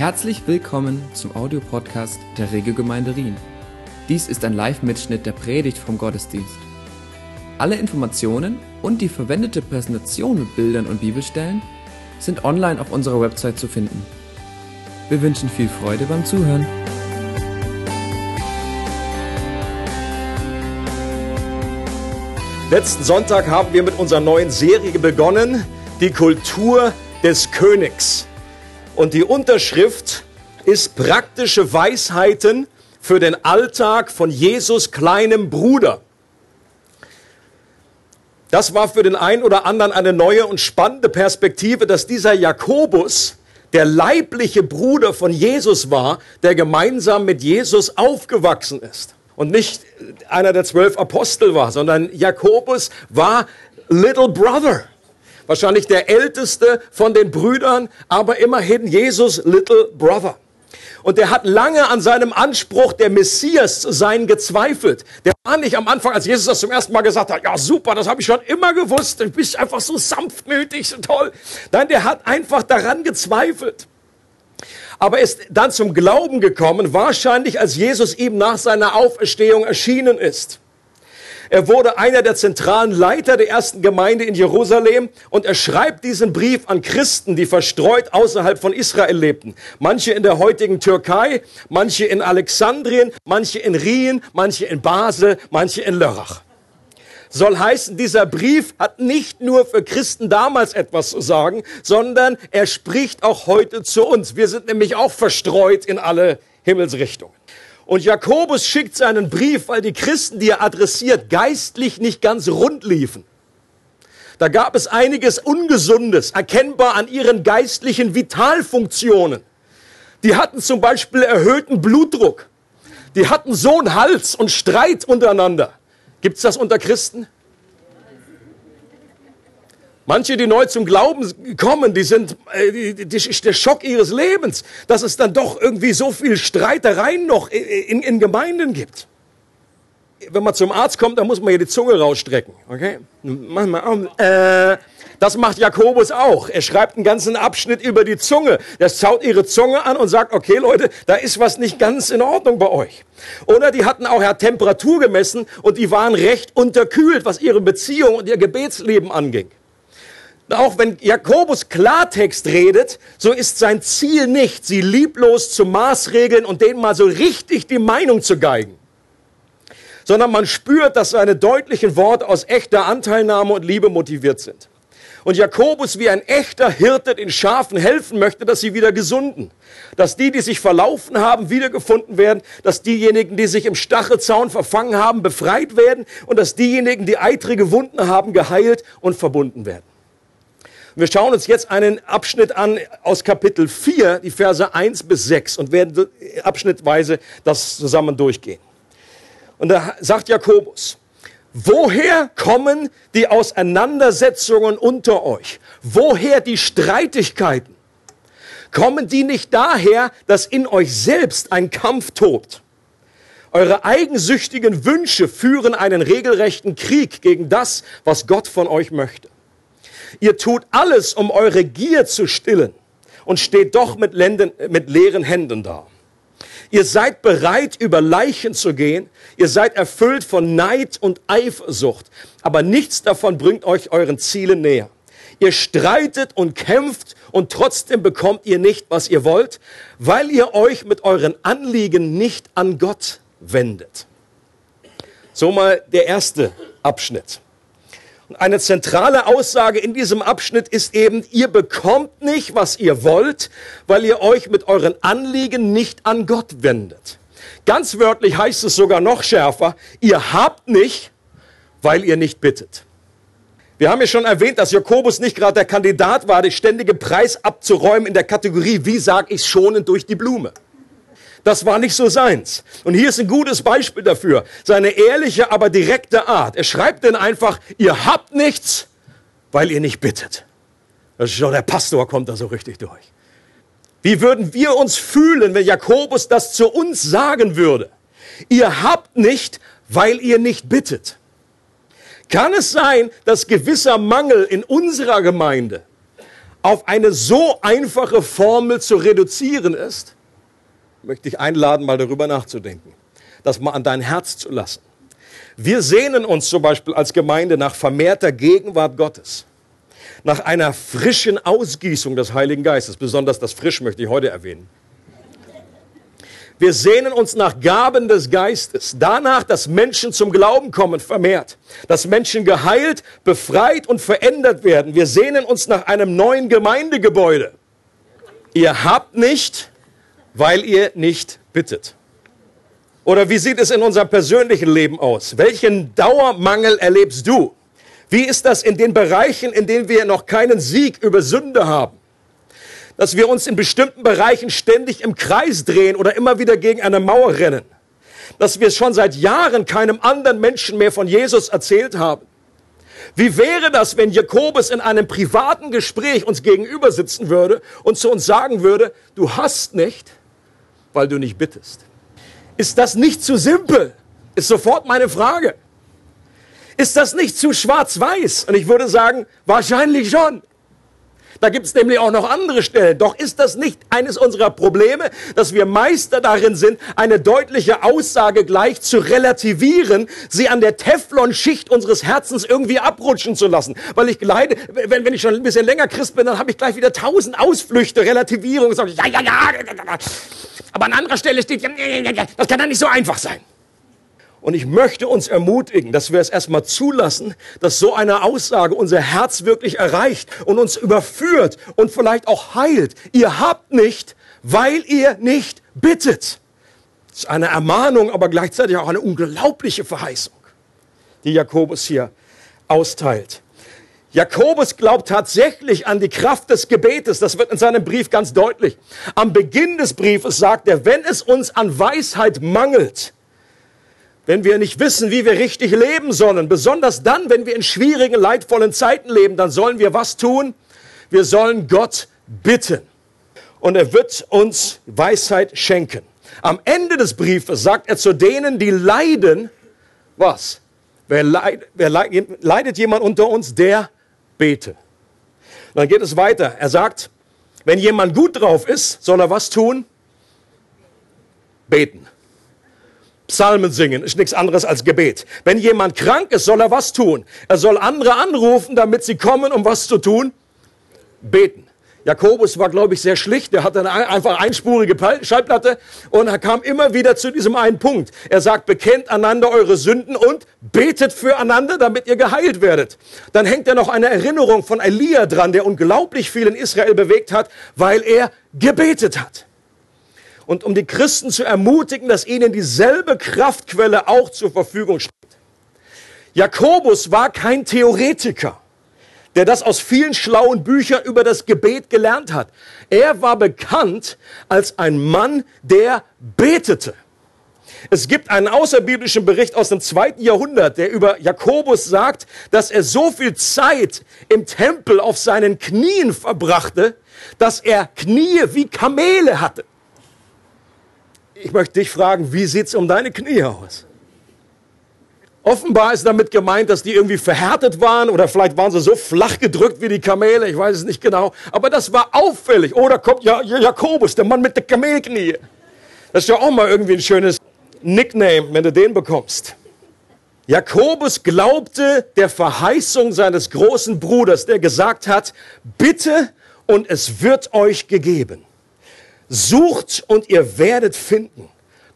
Herzlich willkommen zum Audiopodcast der Regelgemeinde Rien. Dies ist ein Live-Mitschnitt der Predigt vom Gottesdienst. Alle Informationen und die verwendete Präsentation mit Bildern und Bibelstellen sind online auf unserer Website zu finden. Wir wünschen viel Freude beim Zuhören. Letzten Sonntag haben wir mit unserer neuen Serie begonnen, die Kultur des Königs. Und die Unterschrift ist praktische Weisheiten für den Alltag von Jesus kleinem Bruder. Das war für den einen oder anderen eine neue und spannende Perspektive, dass dieser Jakobus der leibliche Bruder von Jesus war, der gemeinsam mit Jesus aufgewachsen ist und nicht einer der zwölf Apostel war, sondern Jakobus war Little Brother. Wahrscheinlich der älteste von den Brüdern, aber immerhin Jesus Little Brother. Und der hat lange an seinem Anspruch, der Messias zu sein, gezweifelt. Der war nicht am Anfang, als Jesus das zum ersten Mal gesagt hat, ja super, das habe ich schon immer gewusst, du bist einfach so sanftmütig, so toll. Nein, der hat einfach daran gezweifelt aber ist dann zum Glauben gekommen, wahrscheinlich als Jesus ihm nach seiner Auferstehung erschienen ist. Er wurde einer der zentralen Leiter der ersten Gemeinde in Jerusalem und er schreibt diesen Brief an Christen, die verstreut außerhalb von Israel lebten. Manche in der heutigen Türkei, manche in Alexandrien, manche in Rien, manche in Basel, manche in Lörrach soll heißen, dieser Brief hat nicht nur für Christen damals etwas zu sagen, sondern er spricht auch heute zu uns. Wir sind nämlich auch verstreut in alle Himmelsrichtungen. Und Jakobus schickt seinen Brief, weil die Christen, die er adressiert, geistlich nicht ganz rund liefen. Da gab es einiges Ungesundes, erkennbar an ihren geistlichen Vitalfunktionen. Die hatten zum Beispiel erhöhten Blutdruck. Die hatten so einen Hals und Streit untereinander. Gibt es das unter Christen? Manche, die neu zum Glauben kommen, die sind, äh, die, die, der Schock ihres Lebens, dass es dann doch irgendwie so viel Streitereien noch in, in, in Gemeinden gibt. Wenn man zum Arzt kommt, dann muss man hier die Zunge rausstrecken, okay? Manchmal, äh, das macht Jakobus auch. Er schreibt einen ganzen Abschnitt über die Zunge. Er schaut ihre Zunge an und sagt, okay Leute, da ist was nicht ganz in Ordnung bei euch. Oder die hatten auch ja Temperatur gemessen und die waren recht unterkühlt, was ihre Beziehung und ihr Gebetsleben anging. Auch wenn Jakobus Klartext redet, so ist sein Ziel nicht, sie lieblos zu maßregeln und denen mal so richtig die Meinung zu geigen sondern man spürt, dass seine deutlichen Worte aus echter Anteilnahme und Liebe motiviert sind. Und Jakobus wie ein echter Hirte den Schafen helfen möchte, dass sie wieder gesunden. Dass die, die sich verlaufen haben, wiedergefunden werden. Dass diejenigen, die sich im Stachelzaun verfangen haben, befreit werden. Und dass diejenigen, die eitrige Wunden haben, geheilt und verbunden werden. Wir schauen uns jetzt einen Abschnitt an aus Kapitel 4, die Verse 1 bis 6 und werden abschnittweise das zusammen durchgehen. Und da sagt Jakobus, Woher kommen die Auseinandersetzungen unter euch? Woher die Streitigkeiten? Kommen die nicht daher, dass in euch selbst ein Kampf tobt? Eure eigensüchtigen Wünsche führen einen regelrechten Krieg gegen das, was Gott von euch möchte. Ihr tut alles, um eure Gier zu stillen und steht doch mit, Länden, mit leeren Händen da. Ihr seid bereit, über Leichen zu gehen. Ihr seid erfüllt von Neid und Eifersucht. Aber nichts davon bringt euch euren Zielen näher. Ihr streitet und kämpft und trotzdem bekommt ihr nicht, was ihr wollt, weil ihr euch mit euren Anliegen nicht an Gott wendet. So mal der erste Abschnitt. Eine zentrale Aussage in diesem Abschnitt ist eben, ihr bekommt nicht, was ihr wollt, weil ihr euch mit euren Anliegen nicht an Gott wendet. Ganz wörtlich heißt es sogar noch schärfer, ihr habt nicht, weil ihr nicht bittet. Wir haben ja schon erwähnt, dass Jakobus nicht gerade der Kandidat war, den ständigen Preis abzuräumen in der Kategorie, wie sag ich schonend durch die Blume. Das war nicht so seins. Und hier ist ein gutes Beispiel dafür. Seine ehrliche, aber direkte Art. Er schreibt denn einfach, ihr habt nichts, weil ihr nicht bittet. Das ist schon der Pastor kommt da so richtig durch. Wie würden wir uns fühlen, wenn Jakobus das zu uns sagen würde? Ihr habt nicht, weil ihr nicht bittet. Kann es sein, dass gewisser Mangel in unserer Gemeinde auf eine so einfache Formel zu reduzieren ist, möchte ich einladen, mal darüber nachzudenken, das mal an dein Herz zu lassen. Wir sehnen uns zum Beispiel als Gemeinde nach vermehrter Gegenwart Gottes, nach einer frischen Ausgießung des Heiligen Geistes. Besonders das Frisch möchte ich heute erwähnen. Wir sehnen uns nach Gaben des Geistes, danach, dass Menschen zum Glauben kommen, vermehrt, dass Menschen geheilt, befreit und verändert werden. Wir sehnen uns nach einem neuen Gemeindegebäude. Ihr habt nicht, weil ihr nicht bittet. Oder wie sieht es in unserem persönlichen Leben aus? Welchen Dauermangel erlebst du? Wie ist das in den Bereichen, in denen wir noch keinen Sieg über Sünde haben? dass wir uns in bestimmten Bereichen ständig im Kreis drehen oder immer wieder gegen eine Mauer rennen. Dass wir schon seit Jahren keinem anderen Menschen mehr von Jesus erzählt haben. Wie wäre das, wenn Jakobus in einem privaten Gespräch uns gegenüber sitzen würde und zu uns sagen würde, du hast nicht, weil du nicht bittest? Ist das nicht zu simpel? Ist sofort meine Frage. Ist das nicht zu schwarz-weiß? Und ich würde sagen, wahrscheinlich schon. Da gibt es nämlich auch noch andere Stellen. Doch ist das nicht eines unserer Probleme, dass wir Meister darin sind, eine deutliche Aussage gleich zu relativieren, sie an der Teflonschicht unseres Herzens irgendwie abrutschen zu lassen. Weil ich leide, wenn, wenn ich schon ein bisschen länger Christ bin, dann habe ich gleich wieder tausend Ausflüchte, Relativierung. Sag ich, ja, ja, ja. Aber an anderer Stelle steht, das kann doch nicht so einfach sein. Und ich möchte uns ermutigen, dass wir es erstmal zulassen, dass so eine Aussage unser Herz wirklich erreicht und uns überführt und vielleicht auch heilt. Ihr habt nicht, weil ihr nicht bittet. Das ist eine Ermahnung, aber gleichzeitig auch eine unglaubliche Verheißung, die Jakobus hier austeilt. Jakobus glaubt tatsächlich an die Kraft des Gebetes. Das wird in seinem Brief ganz deutlich. Am Beginn des Briefes sagt er, wenn es uns an Weisheit mangelt, wenn wir nicht wissen, wie wir richtig leben sollen, besonders dann, wenn wir in schwierigen, leidvollen Zeiten leben, dann sollen wir was tun? Wir sollen Gott bitten. Und er wird uns Weisheit schenken. Am Ende des Briefes sagt er zu denen, die leiden, was? Wer, leid, wer leid, leidet jemand unter uns, der bete. Dann geht es weiter. Er sagt, wenn jemand gut drauf ist, soll er was tun? Beten. Psalmen singen ist nichts anderes als Gebet. Wenn jemand krank ist, soll er was tun? Er soll andere anrufen, damit sie kommen, um was zu tun? Beten. Jakobus war, glaube ich, sehr schlicht. Er hatte eine einfach einspurige Schallplatte und er kam immer wieder zu diesem einen Punkt. Er sagt, bekennt einander eure Sünden und betet füreinander, damit ihr geheilt werdet. Dann hängt er noch eine Erinnerung von Elia dran, der unglaublich viel in Israel bewegt hat, weil er gebetet hat und um die Christen zu ermutigen, dass ihnen dieselbe Kraftquelle auch zur Verfügung steht. Jakobus war kein Theoretiker, der das aus vielen schlauen Büchern über das Gebet gelernt hat. Er war bekannt als ein Mann, der betete. Es gibt einen außerbiblischen Bericht aus dem zweiten Jahrhundert, der über Jakobus sagt, dass er so viel Zeit im Tempel auf seinen Knien verbrachte, dass er Knie wie Kamele hatte. Ich möchte dich fragen, wie sieht's um deine Knie aus? Offenbar ist damit gemeint, dass die irgendwie verhärtet waren oder vielleicht waren sie so flach gedrückt wie die Kamele, ich weiß es nicht genau. Aber das war auffällig. Oder kommt ja, Jakobus, der Mann mit der Kamelknie. Das ist ja auch mal irgendwie ein schönes Nickname, wenn du den bekommst. Jakobus glaubte der Verheißung seines großen Bruders, der gesagt hat, bitte und es wird euch gegeben. Sucht und ihr werdet finden.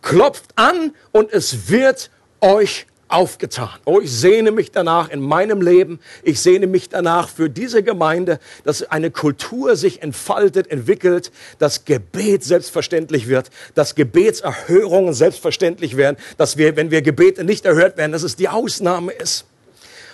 Klopft an und es wird euch aufgetan. Oh, ich sehne mich danach in meinem Leben. Ich sehne mich danach für diese Gemeinde, dass eine Kultur sich entfaltet, entwickelt, dass Gebet selbstverständlich wird, dass Gebetserhörungen selbstverständlich werden, dass wir, wenn wir Gebete nicht erhört werden, dass es die Ausnahme ist.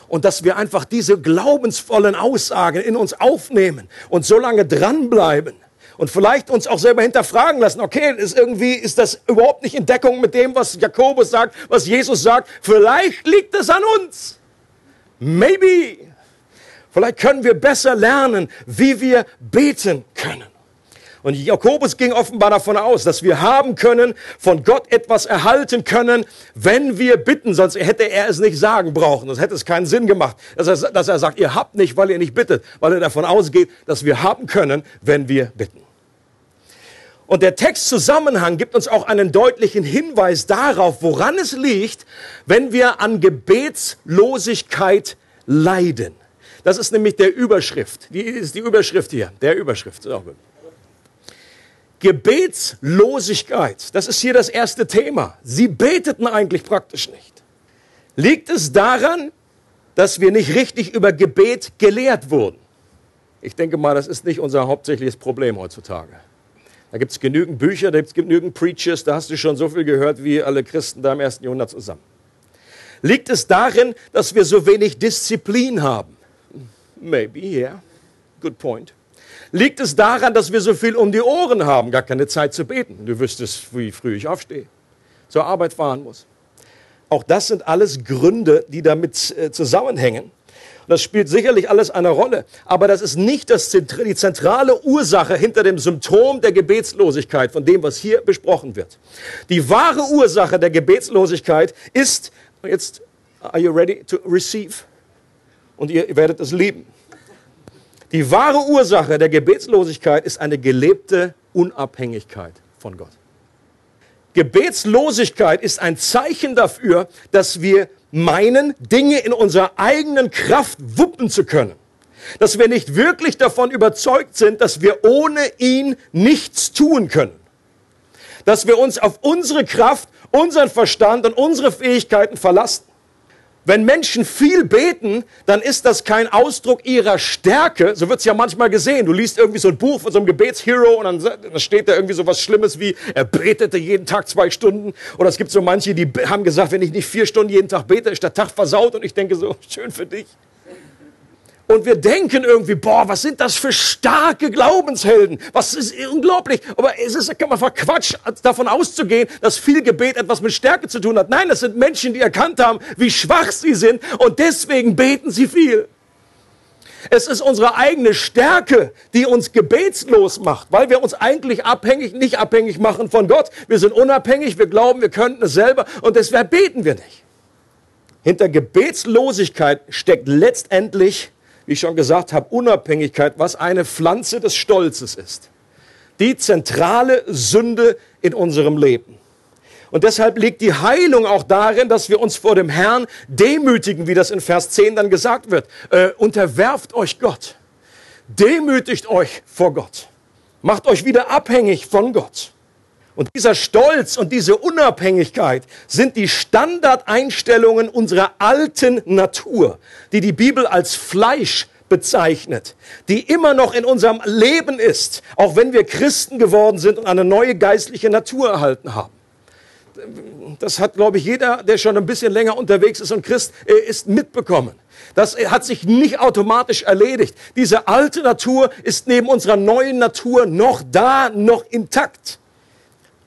Und dass wir einfach diese glaubensvollen Aussagen in uns aufnehmen und so lange dranbleiben und vielleicht uns auch selber hinterfragen lassen, okay, ist irgendwie, ist das überhaupt nicht in Deckung mit dem, was Jakobus sagt, was Jesus sagt? Vielleicht liegt es an uns. Maybe. Vielleicht können wir besser lernen, wie wir beten können. Und Jakobus ging offenbar davon aus, dass wir haben können, von Gott etwas erhalten können, wenn wir bitten. Sonst hätte er es nicht sagen brauchen. Das hätte es keinen Sinn gemacht, dass er, dass er sagt, ihr habt nicht, weil ihr nicht bittet. Weil er davon ausgeht, dass wir haben können, wenn wir bitten. Und der Textzusammenhang gibt uns auch einen deutlichen Hinweis darauf, woran es liegt, wenn wir an Gebetslosigkeit leiden. Das ist nämlich der Überschrift. Die ist die Überschrift hier. Der Überschrift. Gebetslosigkeit, das ist hier das erste Thema. Sie beteten eigentlich praktisch nicht. Liegt es daran, dass wir nicht richtig über Gebet gelehrt wurden? Ich denke mal, das ist nicht unser hauptsächliches Problem heutzutage. Da gibt es genügend Bücher, da gibt es genügend Preachers, da hast du schon so viel gehört wie alle Christen da im ersten Jahrhundert zusammen. Liegt es darin, dass wir so wenig Disziplin haben? Maybe, yeah. Good point. Liegt es daran, dass wir so viel um die Ohren haben, gar keine Zeit zu beten? Du wüsstest, wie früh ich aufstehe, zur Arbeit fahren muss. Auch das sind alles Gründe, die damit äh, zusammenhängen. Das spielt sicherlich alles eine Rolle, aber das ist nicht das, die zentrale Ursache hinter dem Symptom der Gebetslosigkeit, von dem, was hier besprochen wird. Die wahre Ursache der Gebetslosigkeit ist, jetzt, are you ready to receive? Und ihr werdet es lieben. Die wahre Ursache der Gebetslosigkeit ist eine gelebte Unabhängigkeit von Gott. Gebetslosigkeit ist ein Zeichen dafür, dass wir meinen, Dinge in unserer eigenen Kraft wuppen zu können. Dass wir nicht wirklich davon überzeugt sind, dass wir ohne ihn nichts tun können. Dass wir uns auf unsere Kraft, unseren Verstand und unsere Fähigkeiten verlassen. Wenn Menschen viel beten, dann ist das kein Ausdruck ihrer Stärke. So wird es ja manchmal gesehen. Du liest irgendwie so ein Buch von so einem Gebetshero und dann, steht da irgendwie so was Schlimmes wie, er betete jeden Tag zwei Stunden. Oder es gibt so manche, die haben gesagt, wenn ich nicht vier Stunden jeden Tag bete, ist der Tag versaut. Und ich denke so, schön für dich. Und wir denken irgendwie, boah, was sind das für starke Glaubenshelden? Was ist unglaublich. Aber es ist einfach Quatsch, davon auszugehen, dass viel Gebet etwas mit Stärke zu tun hat. Nein, das sind Menschen, die erkannt haben, wie schwach sie sind und deswegen beten sie viel. Es ist unsere eigene Stärke, die uns gebetslos macht, weil wir uns eigentlich abhängig, nicht abhängig machen von Gott. Wir sind unabhängig, wir glauben, wir könnten es selber und deshalb beten wir nicht. Hinter Gebetslosigkeit steckt letztendlich wie ich schon gesagt habe, Unabhängigkeit, was eine Pflanze des Stolzes ist. Die zentrale Sünde in unserem Leben. Und deshalb liegt die Heilung auch darin, dass wir uns vor dem Herrn demütigen, wie das in Vers 10 dann gesagt wird. Äh, unterwerft euch Gott. Demütigt euch vor Gott. Macht euch wieder abhängig von Gott. Und dieser Stolz und diese Unabhängigkeit sind die Standardeinstellungen unserer alten Natur, die die Bibel als Fleisch bezeichnet, die immer noch in unserem Leben ist, auch wenn wir Christen geworden sind und eine neue geistliche Natur erhalten haben. Das hat, glaube ich, jeder, der schon ein bisschen länger unterwegs ist und Christ äh, ist, mitbekommen. Das hat sich nicht automatisch erledigt. Diese alte Natur ist neben unserer neuen Natur noch da, noch intakt.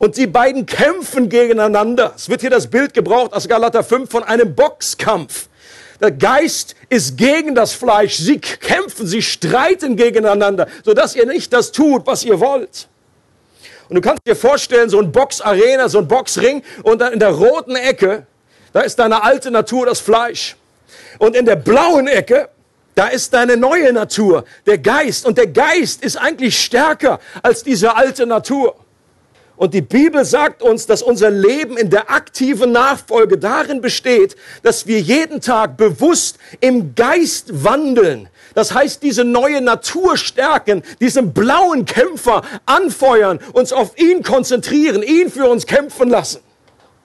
Und die beiden kämpfen gegeneinander. Es wird hier das Bild gebraucht aus Galater 5 von einem Boxkampf. Der Geist ist gegen das Fleisch. Sie kämpfen, sie streiten gegeneinander, sodass ihr nicht das tut, was ihr wollt. Und du kannst dir vorstellen, so ein Boxarena, so ein Boxring und dann in der roten Ecke, da ist deine alte Natur, das Fleisch. Und in der blauen Ecke, da ist deine neue Natur, der Geist. Und der Geist ist eigentlich stärker als diese alte Natur. Und die Bibel sagt uns, dass unser Leben in der aktiven Nachfolge darin besteht, dass wir jeden Tag bewusst im Geist wandeln. Das heißt, diese neue Natur stärken, diesen blauen Kämpfer anfeuern, uns auf ihn konzentrieren, ihn für uns kämpfen lassen.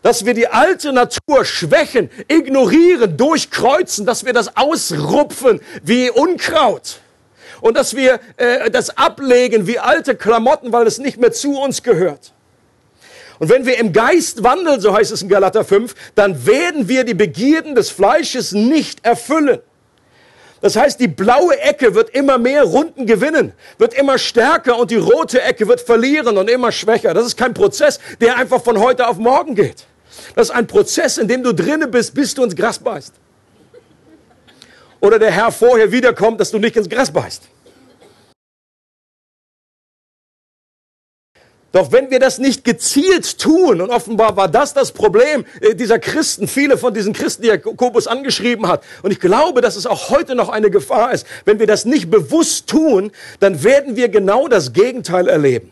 Dass wir die alte Natur schwächen, ignorieren, durchkreuzen, dass wir das ausrupfen wie Unkraut. Und dass wir äh, das ablegen wie alte Klamotten, weil es nicht mehr zu uns gehört. Und wenn wir im Geist wandeln, so heißt es in Galater 5, dann werden wir die Begierden des Fleisches nicht erfüllen. Das heißt, die blaue Ecke wird immer mehr Runden gewinnen, wird immer stärker und die rote Ecke wird verlieren und immer schwächer. Das ist kein Prozess, der einfach von heute auf morgen geht. Das ist ein Prozess, in dem du drinnen bist, bis du ins Gras beißt. Oder der Herr vorher wiederkommt, dass du nicht ins Gras beißt. Doch wenn wir das nicht gezielt tun, und offenbar war das das Problem äh, dieser Christen, viele von diesen Christen, die Jakobus angeschrieben hat, und ich glaube, dass es auch heute noch eine Gefahr ist, wenn wir das nicht bewusst tun, dann werden wir genau das Gegenteil erleben.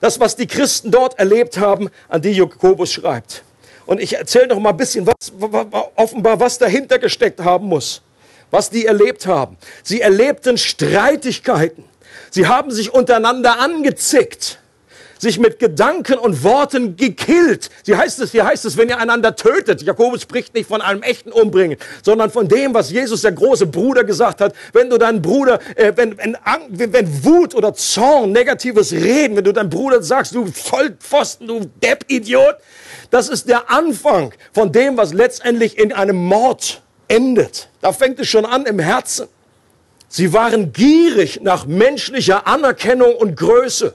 Das, was die Christen dort erlebt haben, an die Jakobus schreibt. Und ich erzähle noch mal ein bisschen, was, offenbar, was dahinter gesteckt haben muss, was die erlebt haben. Sie erlebten Streitigkeiten. Sie haben sich untereinander angezickt sich mit Gedanken und Worten gekillt. Sie heißt es, hier heißt es, wenn ihr einander tötet. Jakobus spricht nicht von einem echten Umbringen, sondern von dem, was Jesus, der große Bruder, gesagt hat. Wenn du deinen Bruder, äh, wenn, wenn, wenn Wut oder Zorn, negatives Reden, wenn du deinem Bruder sagst, du Vollpfosten, du Depp-Idiot, das ist der Anfang von dem, was letztendlich in einem Mord endet. Da fängt es schon an im Herzen. Sie waren gierig nach menschlicher Anerkennung und Größe.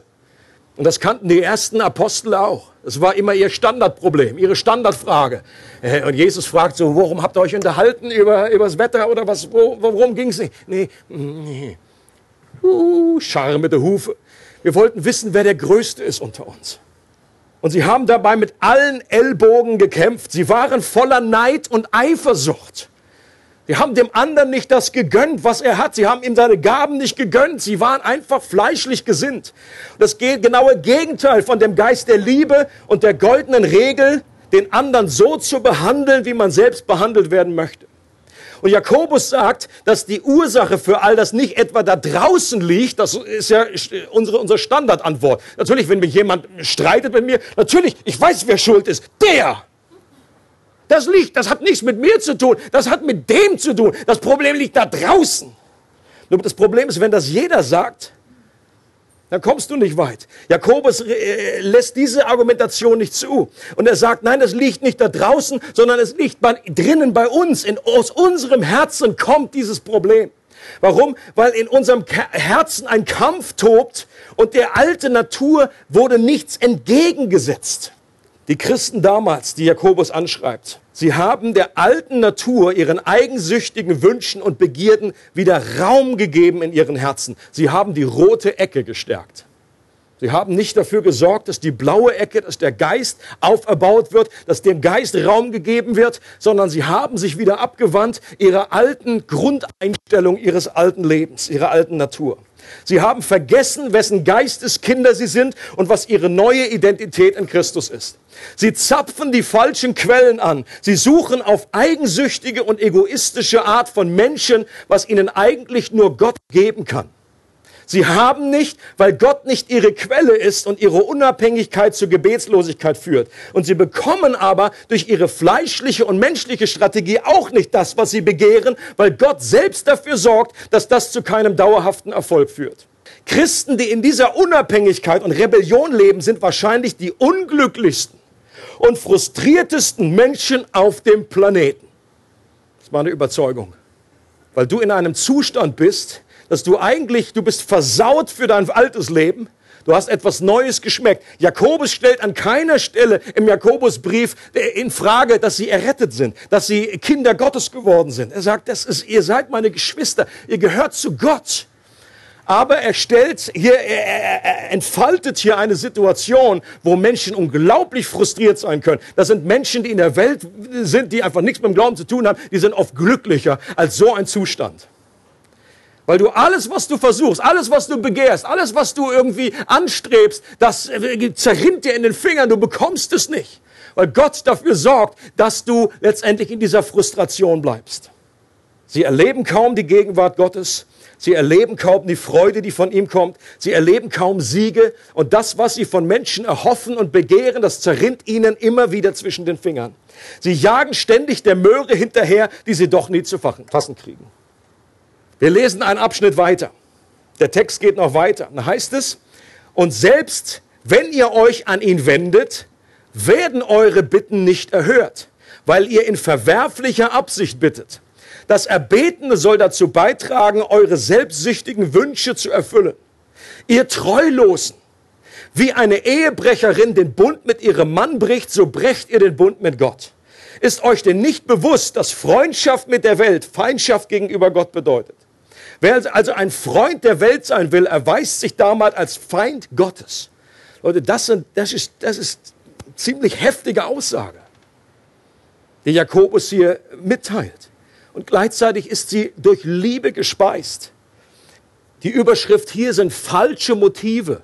Und das kannten die ersten Apostel auch. Das war immer ihr Standardproblem, ihre Standardfrage. Äh, und Jesus fragt so, worum habt ihr euch unterhalten? Über, über das Wetter oder was? Worum ging es nicht? Nee, nee. Uh, Scharre mit der Hufe. Wir wollten wissen, wer der Größte ist unter uns. Und sie haben dabei mit allen Ellbogen gekämpft. Sie waren voller Neid und Eifersucht. Sie haben dem anderen nicht das gegönnt, was er hat. Sie haben ihm seine Gaben nicht gegönnt. Sie waren einfach fleischlich gesinnt. Das genaue Gegenteil von dem Geist der Liebe und der goldenen Regel, den anderen so zu behandeln, wie man selbst behandelt werden möchte. Und Jakobus sagt, dass die Ursache für all das nicht etwa da draußen liegt. Das ist ja unsere, unsere Standardantwort. Natürlich, wenn mich jemand streitet mit mir, natürlich, ich weiß, wer schuld ist. Der! Das liegt, das hat nichts mit mir zu tun, das hat mit dem zu tun. Das Problem liegt da draußen. Nur das Problem ist, wenn das jeder sagt, dann kommst du nicht weit. Jakobus äh, lässt diese Argumentation nicht zu. Und er sagt, nein, das liegt nicht da draußen, sondern es liegt bei, drinnen bei uns. In, aus unserem Herzen kommt dieses Problem. Warum? Weil in unserem Herzen ein Kampf tobt und der alte Natur wurde nichts entgegengesetzt. Die Christen damals, die Jakobus anschreibt, sie haben der alten Natur, ihren eigensüchtigen Wünschen und Begierden wieder Raum gegeben in ihren Herzen. Sie haben die rote Ecke gestärkt. Sie haben nicht dafür gesorgt, dass die blaue Ecke, dass der Geist auferbaut wird, dass dem Geist Raum gegeben wird, sondern sie haben sich wieder abgewandt ihrer alten Grundeinstellung ihres alten Lebens, ihrer alten Natur. Sie haben vergessen, wessen Geisteskinder sie sind und was ihre neue Identität in Christus ist. Sie zapfen die falschen Quellen an. Sie suchen auf eigensüchtige und egoistische Art von Menschen, was ihnen eigentlich nur Gott geben kann. Sie haben nicht, weil Gott nicht ihre Quelle ist und ihre Unabhängigkeit zur Gebetslosigkeit führt. Und sie bekommen aber durch ihre fleischliche und menschliche Strategie auch nicht das, was sie begehren, weil Gott selbst dafür sorgt, dass das zu keinem dauerhaften Erfolg führt. Christen, die in dieser Unabhängigkeit und Rebellion leben, sind wahrscheinlich die unglücklichsten und frustriertesten Menschen auf dem Planeten. Das ist meine Überzeugung. Weil du in einem Zustand bist, dass du eigentlich, du bist versaut für dein altes Leben. Du hast etwas Neues geschmeckt. Jakobus stellt an keiner Stelle im Jakobusbrief äh, in Frage, dass sie errettet sind, dass sie Kinder Gottes geworden sind. Er sagt, das ist, ihr seid meine Geschwister, ihr gehört zu Gott. Aber er stellt hier, er, er, er entfaltet hier eine Situation, wo Menschen unglaublich frustriert sein können. Das sind Menschen, die in der Welt sind, die einfach nichts mit dem Glauben zu tun haben. Die sind oft glücklicher als so ein Zustand. Weil du alles, was du versuchst, alles, was du begehrst, alles, was du irgendwie anstrebst, das äh, zerrinnt dir in den Fingern, du bekommst es nicht. Weil Gott dafür sorgt, dass du letztendlich in dieser Frustration bleibst. Sie erleben kaum die Gegenwart Gottes. Sie erleben kaum die Freude, die von ihm kommt. Sie erleben kaum Siege. Und das, was sie von Menschen erhoffen und begehren, das zerrinnt ihnen immer wieder zwischen den Fingern. Sie jagen ständig der Möhre hinterher, die sie doch nie zu fassen kriegen. Wir lesen einen Abschnitt weiter. Der Text geht noch weiter. Da heißt es, und selbst wenn ihr euch an ihn wendet, werden eure Bitten nicht erhört, weil ihr in verwerflicher Absicht bittet. Das Erbetene soll dazu beitragen, eure selbstsüchtigen Wünsche zu erfüllen. Ihr Treulosen, wie eine Ehebrecherin den Bund mit ihrem Mann bricht, so brecht ihr den Bund mit Gott. Ist euch denn nicht bewusst, dass Freundschaft mit der Welt Feindschaft gegenüber Gott bedeutet? Wer also ein Freund der Welt sein will, erweist sich damals als Feind Gottes. Leute, das, sind, das, ist, das ist ziemlich heftige Aussage, die Jakobus hier mitteilt. Und gleichzeitig ist sie durch Liebe gespeist. Die Überschrift hier sind falsche Motive.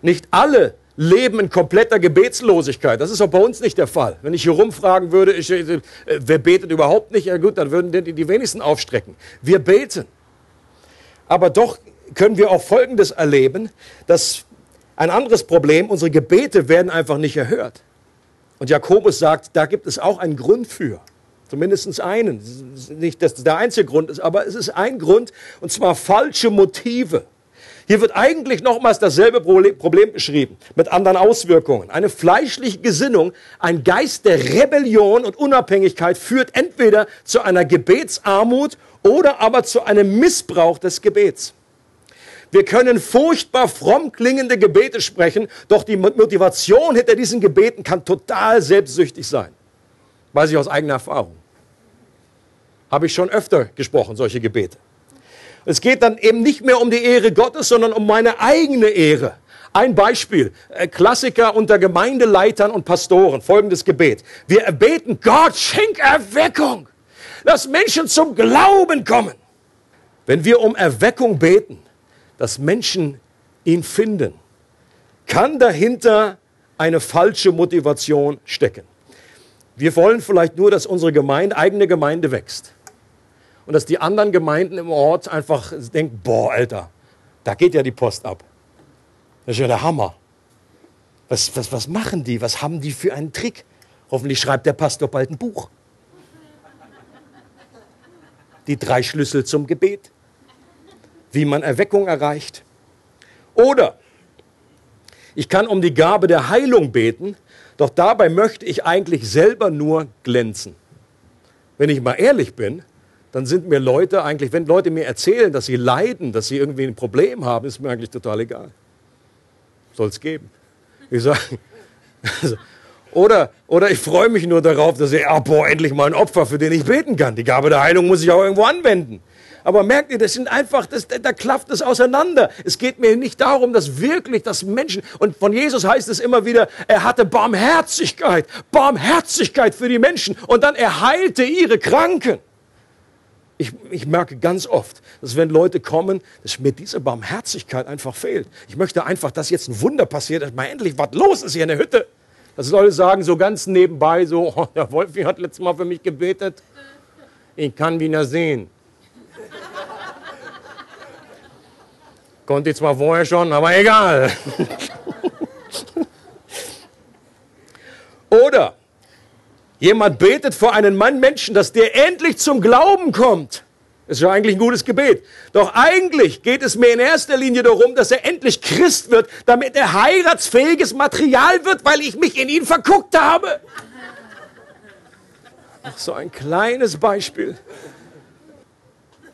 Nicht alle leben in kompletter Gebetslosigkeit. Das ist auch bei uns nicht der Fall. Wenn ich hier rumfragen würde, ich, äh, wer betet überhaupt nicht, ja gut, dann würden die, die wenigsten aufstrecken. Wir beten. Aber doch können wir auch Folgendes erleben, dass ein anderes Problem, unsere Gebete werden einfach nicht erhört. Und Jakobus sagt, da gibt es auch einen Grund für. Zumindest einen. Nicht, dass das der einzige Grund ist, aber es ist ein Grund, und zwar falsche Motive. Hier wird eigentlich nochmals dasselbe Problem beschrieben, mit anderen Auswirkungen. Eine fleischliche Gesinnung, ein Geist der Rebellion und Unabhängigkeit führt entweder zu einer Gebetsarmut oder aber zu einem Missbrauch des Gebets. Wir können furchtbar fromm klingende Gebete sprechen, doch die Motivation hinter diesen Gebeten kann total selbstsüchtig sein. Weiß ich aus eigener Erfahrung. Habe ich schon öfter gesprochen, solche Gebete. Es geht dann eben nicht mehr um die Ehre Gottes, sondern um meine eigene Ehre. Ein Beispiel, äh, Klassiker unter Gemeindeleitern und Pastoren, folgendes Gebet. Wir erbeten, Gott, schenk Erweckung, dass Menschen zum Glauben kommen. Wenn wir um Erweckung beten, dass Menschen ihn finden, kann dahinter eine falsche Motivation stecken. Wir wollen vielleicht nur, dass unsere Gemeinde, eigene Gemeinde wächst und dass die anderen Gemeinden im Ort einfach denken, boah, Alter, da geht ja die Post ab. Das ist ja der Hammer. Was, was, was machen die? Was haben die für einen Trick? Hoffentlich schreibt der Pastor bald ein Buch. Die drei Schlüssel zum Gebet. Wie man Erweckung erreicht. Oder ich kann um die Gabe der Heilung beten, doch dabei möchte ich eigentlich selber nur glänzen. Wenn ich mal ehrlich bin, dann sind mir Leute eigentlich, wenn Leute mir erzählen, dass sie leiden, dass sie irgendwie ein Problem haben, ist mir eigentlich total egal. Soll es geben. Ich sage, also, oder, oder ich freue mich nur darauf, dass ich, oh, boah, endlich mal ein Opfer, für den ich beten kann. Die Gabe der Heilung muss ich auch irgendwo anwenden. Aber merkt ihr, das sind einfach, das, da klafft es auseinander. Es geht mir nicht darum, dass wirklich das Menschen, und von Jesus heißt es immer wieder, er hatte Barmherzigkeit, Barmherzigkeit für die Menschen. Und dann er heilte ihre Kranken. Ich, ich, merke ganz oft, dass wenn Leute kommen, dass mir diese Barmherzigkeit einfach fehlt. Ich möchte einfach, dass jetzt ein Wunder passiert, dass mal endlich was los ist hier in der Hütte. Dass Leute sagen so ganz nebenbei so, oh, der Wolfi hat letztes Mal für mich gebetet. Ich kann wieder sehen. Konnte ich zwar vorher schon, aber egal. Oder Jemand betet vor einen Mann Menschen, dass der endlich zum Glauben kommt. Das ist ja eigentlich ein gutes Gebet. Doch eigentlich geht es mir in erster Linie darum, dass er endlich Christ wird, damit er heiratsfähiges Material wird, weil ich mich in ihn verguckt habe. Ach, so ein kleines Beispiel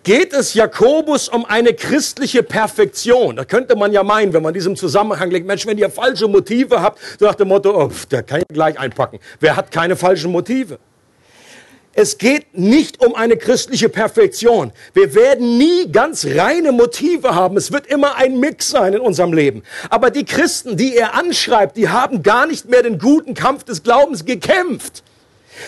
geht es Jakobus um eine christliche Perfektion. Da könnte man ja meinen, wenn man diesem Zusammenhang legt, Mensch, wenn ihr falsche Motive habt, so nach dem Motto, oh, der kann ich gleich einpacken. Wer hat keine falschen Motive? Es geht nicht um eine christliche Perfektion. Wir werden nie ganz reine Motive haben. Es wird immer ein Mix sein in unserem Leben. Aber die Christen, die er anschreibt, die haben gar nicht mehr den guten Kampf des Glaubens gekämpft.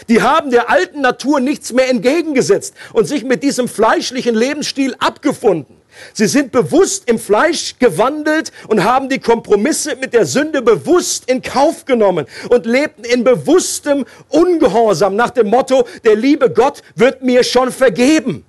Die haben der alten Natur nichts mehr entgegengesetzt und sich mit diesem fleischlichen Lebensstil abgefunden. Sie sind bewusst im Fleisch gewandelt und haben die Kompromisse mit der Sünde bewusst in Kauf genommen und lebten in bewusstem Ungehorsam nach dem Motto, der liebe Gott wird mir schon vergeben.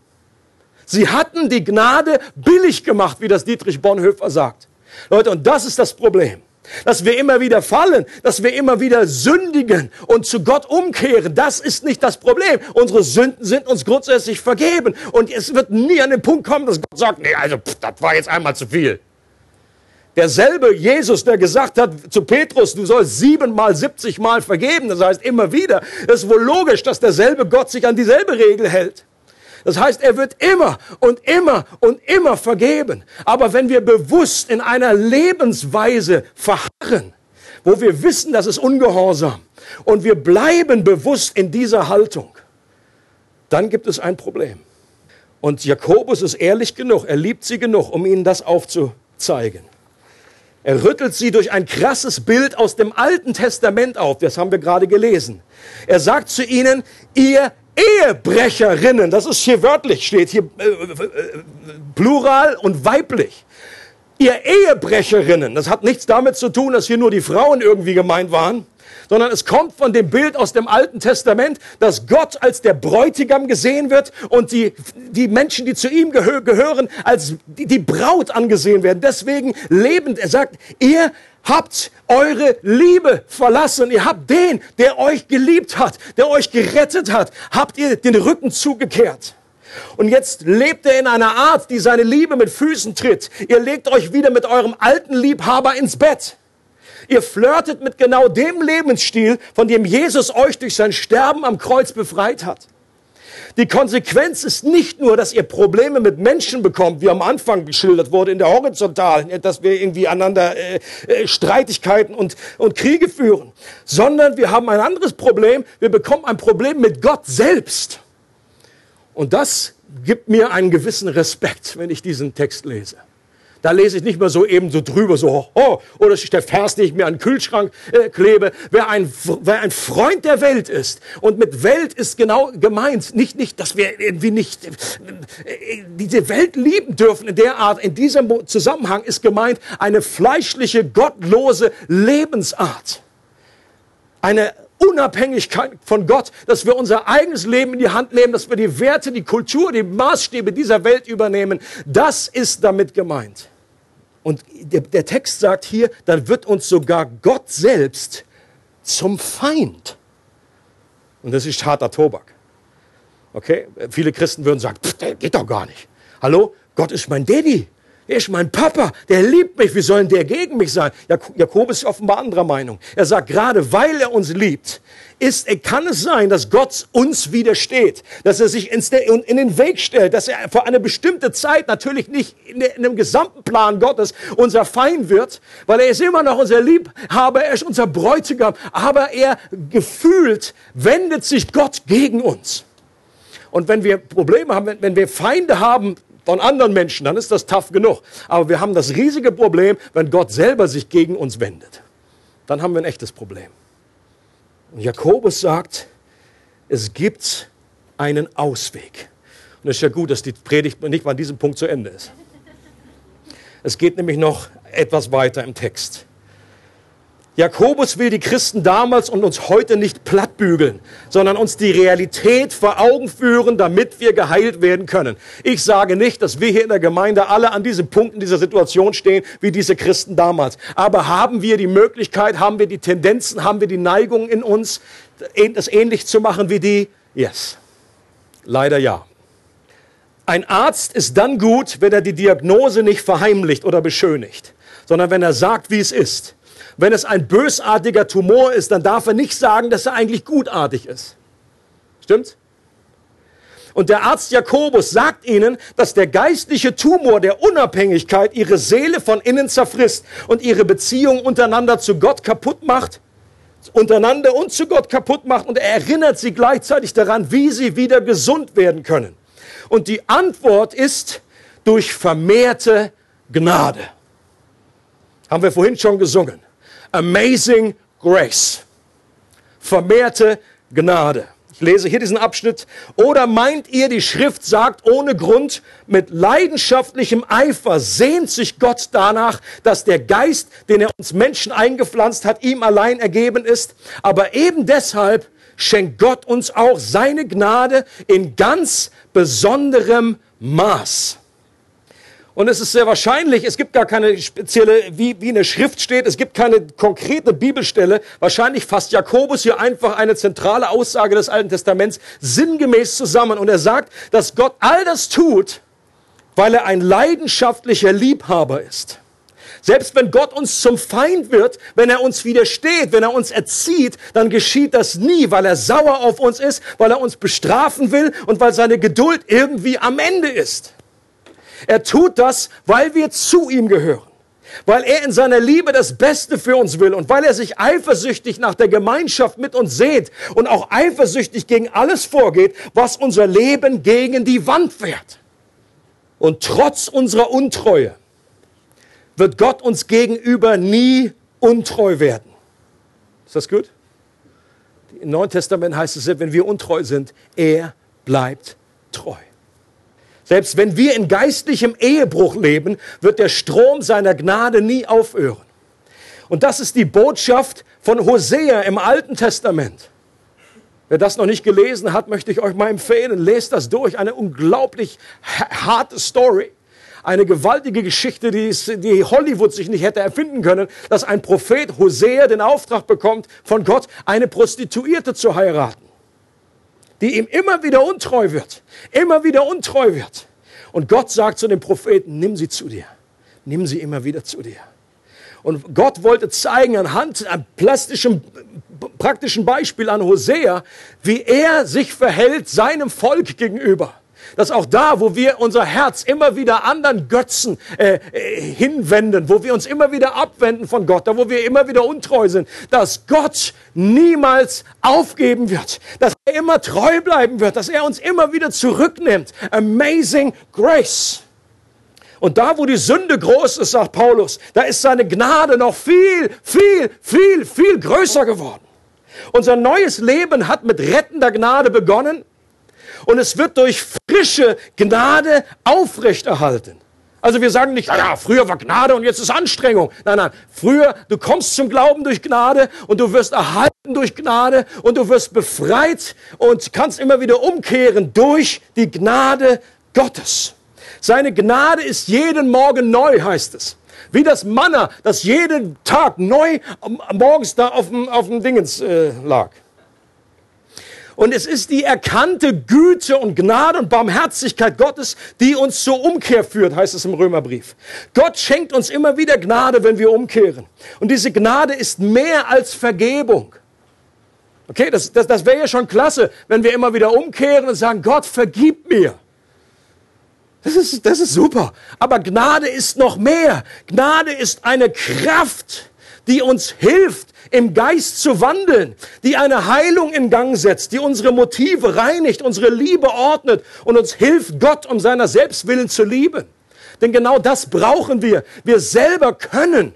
Sie hatten die Gnade billig gemacht, wie das Dietrich Bonhoeffer sagt. Leute, und das ist das Problem dass wir immer wieder fallen, dass wir immer wieder sündigen und zu Gott umkehren. Das ist nicht das Problem. Unsere Sünden sind uns grundsätzlich vergeben. Und es wird nie an den Punkt kommen, dass Gott sagt, nee, also pff, das war jetzt einmal zu viel. Derselbe Jesus, der gesagt hat zu Petrus, du sollst siebenmal, siebzigmal vergeben, das heißt immer wieder, das ist wohl logisch, dass derselbe Gott sich an dieselbe Regel hält. Das heißt, er wird immer und immer und immer vergeben. Aber wenn wir bewusst in einer Lebensweise verharren, wo wir wissen, das ist ungehorsam, und wir bleiben bewusst in dieser Haltung, dann gibt es ein Problem. Und Jakobus ist ehrlich genug, er liebt sie genug, um ihnen das aufzuzeigen. Er rüttelt sie durch ein krasses Bild aus dem Alten Testament auf. Das haben wir gerade gelesen. Er sagt zu ihnen, ihr Ehebrecherinnen, das ist hier wörtlich, steht hier äh, äh, plural und weiblich. Ihr Ehebrecherinnen, das hat nichts damit zu tun, dass hier nur die Frauen irgendwie gemeint waren, sondern es kommt von dem Bild aus dem Alten Testament, dass Gott als der Bräutigam gesehen wird und die, die Menschen, die zu ihm gehö gehören, als die, die Braut angesehen werden. Deswegen lebend, er sagt, ihr habt eure Liebe verlassen. Ihr habt den, der euch geliebt hat, der euch gerettet hat, habt ihr den Rücken zugekehrt. Und jetzt lebt er in einer Art, die seine Liebe mit Füßen tritt. Ihr legt euch wieder mit eurem alten Liebhaber ins Bett. Ihr flirtet mit genau dem Lebensstil, von dem Jesus euch durch sein Sterben am Kreuz befreit hat. Die Konsequenz ist nicht nur, dass ihr Probleme mit Menschen bekommt, wie am Anfang geschildert wurde in der Horizontalen, dass wir irgendwie einander äh, äh, Streitigkeiten und, und Kriege führen, sondern wir haben ein anderes Problem. Wir bekommen ein Problem mit Gott selbst. Und das gibt mir einen gewissen Respekt, wenn ich diesen Text lese. Da lese ich nicht mehr so eben so drüber, so, oh, oder ist der Vers, den ich mir an den Kühlschrank äh, klebe. Wer ein, wer ein Freund der Welt ist, und mit Welt ist genau gemeint, nicht, nicht, dass wir irgendwie nicht äh, diese Welt lieben dürfen in der Art, in diesem Zusammenhang ist gemeint eine fleischliche, gottlose Lebensart. Eine Unabhängigkeit von Gott, dass wir unser eigenes Leben in die Hand nehmen, dass wir die Werte, die Kultur, die Maßstäbe dieser Welt übernehmen. Das ist damit gemeint. Und der, der Text sagt hier, dann wird uns sogar Gott selbst zum Feind. Und das ist harter Tobak. Okay? Viele Christen würden sagen, pff, der geht doch gar nicht. Hallo? Gott ist mein Daddy. Er ist mein Papa, der liebt mich, wie soll der gegen mich sein? Jakobus ist offenbar anderer Meinung. Er sagt, gerade weil er uns liebt, ist, kann es sein, dass Gott uns widersteht, dass er sich in den Weg stellt, dass er für eine bestimmte Zeit natürlich nicht in dem gesamten Plan Gottes unser Feind wird, weil er ist immer noch unser Liebhaber, er ist unser Bräutigam, aber er gefühlt wendet sich Gott gegen uns. Und wenn wir Probleme haben, wenn wir Feinde haben, von anderen Menschen, dann ist das tough genug. Aber wir haben das riesige Problem, wenn Gott selber sich gegen uns wendet. Dann haben wir ein echtes Problem. Und Jakobus sagt, es gibt einen Ausweg. Und es ist ja gut, dass die Predigt nicht mal an diesem Punkt zu Ende ist. Es geht nämlich noch etwas weiter im Text. Jakobus will die Christen damals und uns heute nicht plattbügeln, sondern uns die Realität vor Augen führen, damit wir geheilt werden können. Ich sage nicht, dass wir hier in der Gemeinde alle an diesem Punkt in dieser Situation stehen, wie diese Christen damals. Aber haben wir die Möglichkeit, haben wir die Tendenzen, haben wir die Neigung in uns, das ähnlich zu machen wie die? Yes. Leider ja. Ein Arzt ist dann gut, wenn er die Diagnose nicht verheimlicht oder beschönigt, sondern wenn er sagt, wie es ist. Wenn es ein bösartiger Tumor ist, dann darf er nicht sagen, dass er eigentlich gutartig ist. Stimmt's? Und der Arzt Jakobus sagt ihnen, dass der geistliche Tumor der Unabhängigkeit ihre Seele von innen zerfrisst und ihre Beziehung untereinander zu Gott kaputt macht, untereinander und zu Gott kaputt macht und er erinnert sie gleichzeitig daran, wie sie wieder gesund werden können. Und die Antwort ist durch vermehrte Gnade. Haben wir vorhin schon gesungen. Amazing Grace. Vermehrte Gnade. Ich lese hier diesen Abschnitt. Oder meint ihr, die Schrift sagt ohne Grund, mit leidenschaftlichem Eifer sehnt sich Gott danach, dass der Geist, den er uns Menschen eingepflanzt hat, ihm allein ergeben ist. Aber eben deshalb schenkt Gott uns auch seine Gnade in ganz besonderem Maß. Und es ist sehr wahrscheinlich, es gibt gar keine spezielle, wie, wie in der Schrift steht, es gibt keine konkrete Bibelstelle. Wahrscheinlich fasst Jakobus hier einfach eine zentrale Aussage des Alten Testaments sinngemäß zusammen. Und er sagt, dass Gott all das tut, weil er ein leidenschaftlicher Liebhaber ist. Selbst wenn Gott uns zum Feind wird, wenn er uns widersteht, wenn er uns erzieht, dann geschieht das nie, weil er sauer auf uns ist, weil er uns bestrafen will und weil seine Geduld irgendwie am Ende ist. Er tut das, weil wir zu ihm gehören. Weil er in seiner Liebe das Beste für uns will und weil er sich eifersüchtig nach der Gemeinschaft mit uns sehnt und auch eifersüchtig gegen alles vorgeht, was unser Leben gegen die Wand fährt. Und trotz unserer Untreue wird Gott uns gegenüber nie untreu werden. Ist das gut? Im Neuen Testament heißt es, wenn wir untreu sind, er bleibt treu. Selbst wenn wir in geistlichem Ehebruch leben, wird der Strom seiner Gnade nie aufhören. Und das ist die Botschaft von Hosea im Alten Testament. Wer das noch nicht gelesen hat, möchte ich euch mal empfehlen. Lest das durch. Eine unglaublich harte Story. Eine gewaltige Geschichte, die, die Hollywood sich nicht hätte erfinden können, dass ein Prophet Hosea den Auftrag bekommt von Gott, eine Prostituierte zu heiraten, die ihm immer wieder untreu wird, immer wieder untreu wird. Und Gott sagt zu dem Propheten, nimm sie zu dir, nimm sie immer wieder zu dir. Und Gott wollte zeigen anhand einem plastischen, praktischen Beispiel an Hosea, wie er sich verhält seinem Volk gegenüber. Dass auch da, wo wir unser Herz immer wieder anderen Götzen äh, äh, hinwenden, wo wir uns immer wieder abwenden von Gott, da wo wir immer wieder untreu sind, dass Gott niemals aufgeben wird, dass er immer treu bleiben wird, dass er uns immer wieder zurücknimmt. Amazing Grace. Und da, wo die Sünde groß ist, sagt Paulus, da ist seine Gnade noch viel, viel, viel, viel größer geworden. Unser neues Leben hat mit rettender Gnade begonnen und es wird durch frische Gnade aufrechterhalten. Also wir sagen nicht, ja, früher war Gnade und jetzt ist Anstrengung. Nein, nein, früher, du kommst zum Glauben durch Gnade und du wirst erhalten durch Gnade und du wirst befreit und kannst immer wieder umkehren durch die Gnade Gottes. Seine Gnade ist jeden Morgen neu, heißt es. Wie das Manna, das jeden Tag neu morgens da auf dem, auf dem Dingens äh, lag. Und es ist die erkannte Güte und Gnade und Barmherzigkeit Gottes, die uns zur Umkehr führt, heißt es im Römerbrief. Gott schenkt uns immer wieder Gnade, wenn wir umkehren. Und diese Gnade ist mehr als Vergebung. Okay, das, das, das wäre ja schon klasse, wenn wir immer wieder umkehren und sagen, Gott, vergib mir. Das ist, das ist super. Aber Gnade ist noch mehr. Gnade ist eine Kraft, die uns hilft, im Geist zu wandeln, die eine Heilung in Gang setzt, die unsere Motive reinigt, unsere Liebe ordnet und uns hilft, Gott um seiner Selbstwillen zu lieben. Denn genau das brauchen wir. Wir selber können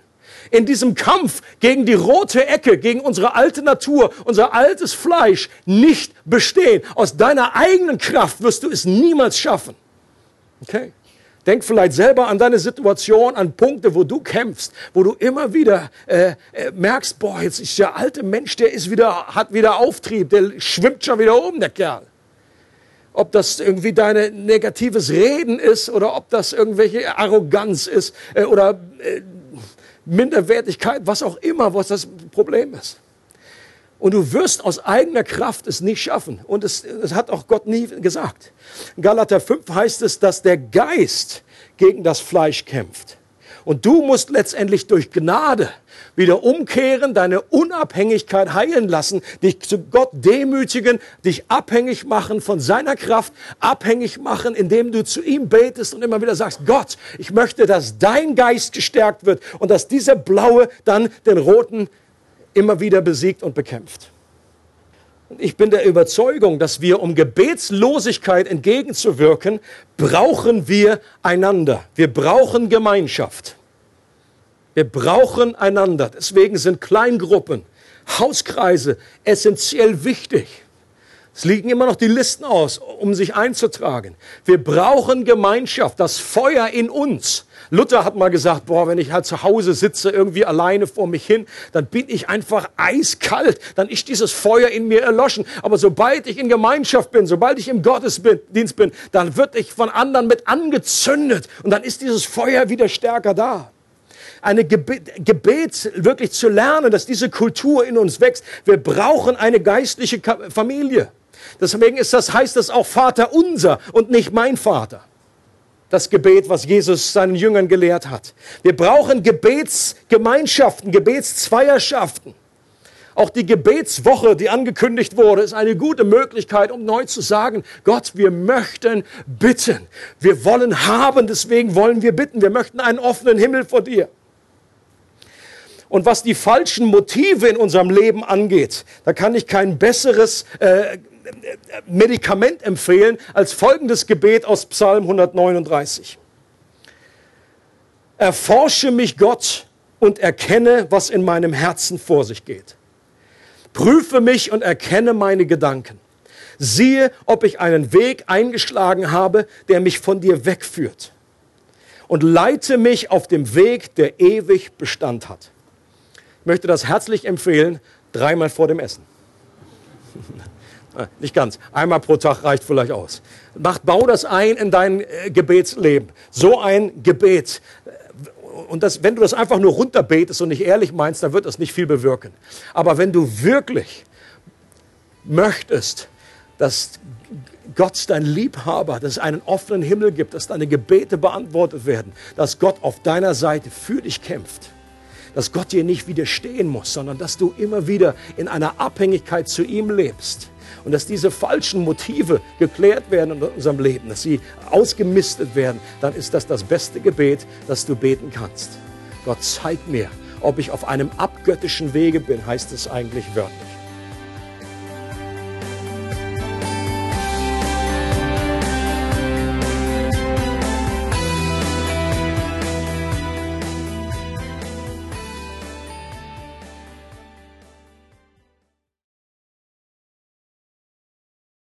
in diesem Kampf gegen die rote Ecke, gegen unsere alte Natur, unser altes Fleisch nicht bestehen. Aus deiner eigenen Kraft wirst du es niemals schaffen. Okay? Denk vielleicht selber an deine Situation, an Punkte, wo du kämpfst, wo du immer wieder äh, äh, merkst, boah, jetzt ist der alte Mensch, der ist wieder, hat wieder Auftrieb, der schwimmt schon wieder um, der Kerl. Ob das irgendwie deine negatives Reden ist oder ob das irgendwelche Arroganz ist äh, oder äh, Minderwertigkeit, was auch immer, was das Problem ist. Und du wirst aus eigener Kraft es nicht schaffen. Und es, es hat auch Gott nie gesagt. Galater 5 heißt es, dass der Geist gegen das Fleisch kämpft. Und du musst letztendlich durch Gnade wieder umkehren, deine Unabhängigkeit heilen lassen, dich zu Gott demütigen, dich abhängig machen von seiner Kraft, abhängig machen, indem du zu ihm betest und immer wieder sagst, Gott, ich möchte, dass dein Geist gestärkt wird und dass dieser blaue dann den roten immer wieder besiegt und bekämpft. Und ich bin der Überzeugung, dass wir, um Gebetslosigkeit entgegenzuwirken, brauchen wir einander. Wir brauchen Gemeinschaft. Wir brauchen einander. Deswegen sind Kleingruppen, Hauskreise essentiell wichtig. Es liegen immer noch die Listen aus, um sich einzutragen. Wir brauchen Gemeinschaft, das Feuer in uns. Luther hat mal gesagt, boah, wenn ich halt zu Hause sitze, irgendwie alleine vor mich hin, dann bin ich einfach eiskalt. Dann ist dieses Feuer in mir erloschen. Aber sobald ich in Gemeinschaft bin, sobald ich im Gottesdienst bin, dann wird ich von anderen mit angezündet. Und dann ist dieses Feuer wieder stärker da eine Gebet, Gebet wirklich zu lernen, dass diese Kultur in uns wächst. Wir brauchen eine geistliche Familie. Deswegen ist das, heißt das auch Vater unser und nicht mein Vater. Das Gebet, was Jesus seinen Jüngern gelehrt hat. Wir brauchen Gebetsgemeinschaften, Gebetszweierschaften. Auch die Gebetswoche, die angekündigt wurde, ist eine gute Möglichkeit, um neu zu sagen, Gott, wir möchten bitten. Wir wollen haben, deswegen wollen wir bitten. Wir möchten einen offenen Himmel vor dir. Und was die falschen Motive in unserem Leben angeht, da kann ich kein besseres äh, Medikament empfehlen als folgendes Gebet aus Psalm 139. Erforsche mich, Gott, und erkenne, was in meinem Herzen vor sich geht. Prüfe mich und erkenne meine Gedanken. Siehe, ob ich einen Weg eingeschlagen habe, der mich von dir wegführt. Und leite mich auf dem Weg, der ewig Bestand hat. Ich möchte das herzlich empfehlen, dreimal vor dem Essen. Nicht ganz. Einmal pro Tag reicht vielleicht aus. Mach, bau das ein in dein äh, Gebetsleben. So ein Gebet. Und das, wenn du das einfach nur runterbetest und nicht ehrlich meinst, dann wird das nicht viel bewirken. Aber wenn du wirklich möchtest, dass Gott dein Liebhaber, dass es einen offenen Himmel gibt, dass deine Gebete beantwortet werden, dass Gott auf deiner Seite für dich kämpft, dass Gott dir nicht widerstehen muss, sondern dass du immer wieder in einer Abhängigkeit zu ihm lebst und dass diese falschen Motive geklärt werden in unserem Leben, dass sie ausgemistet werden, dann ist das das beste Gebet, das du beten kannst. Gott zeig mir, ob ich auf einem abgöttischen Wege bin, heißt es eigentlich wörtlich.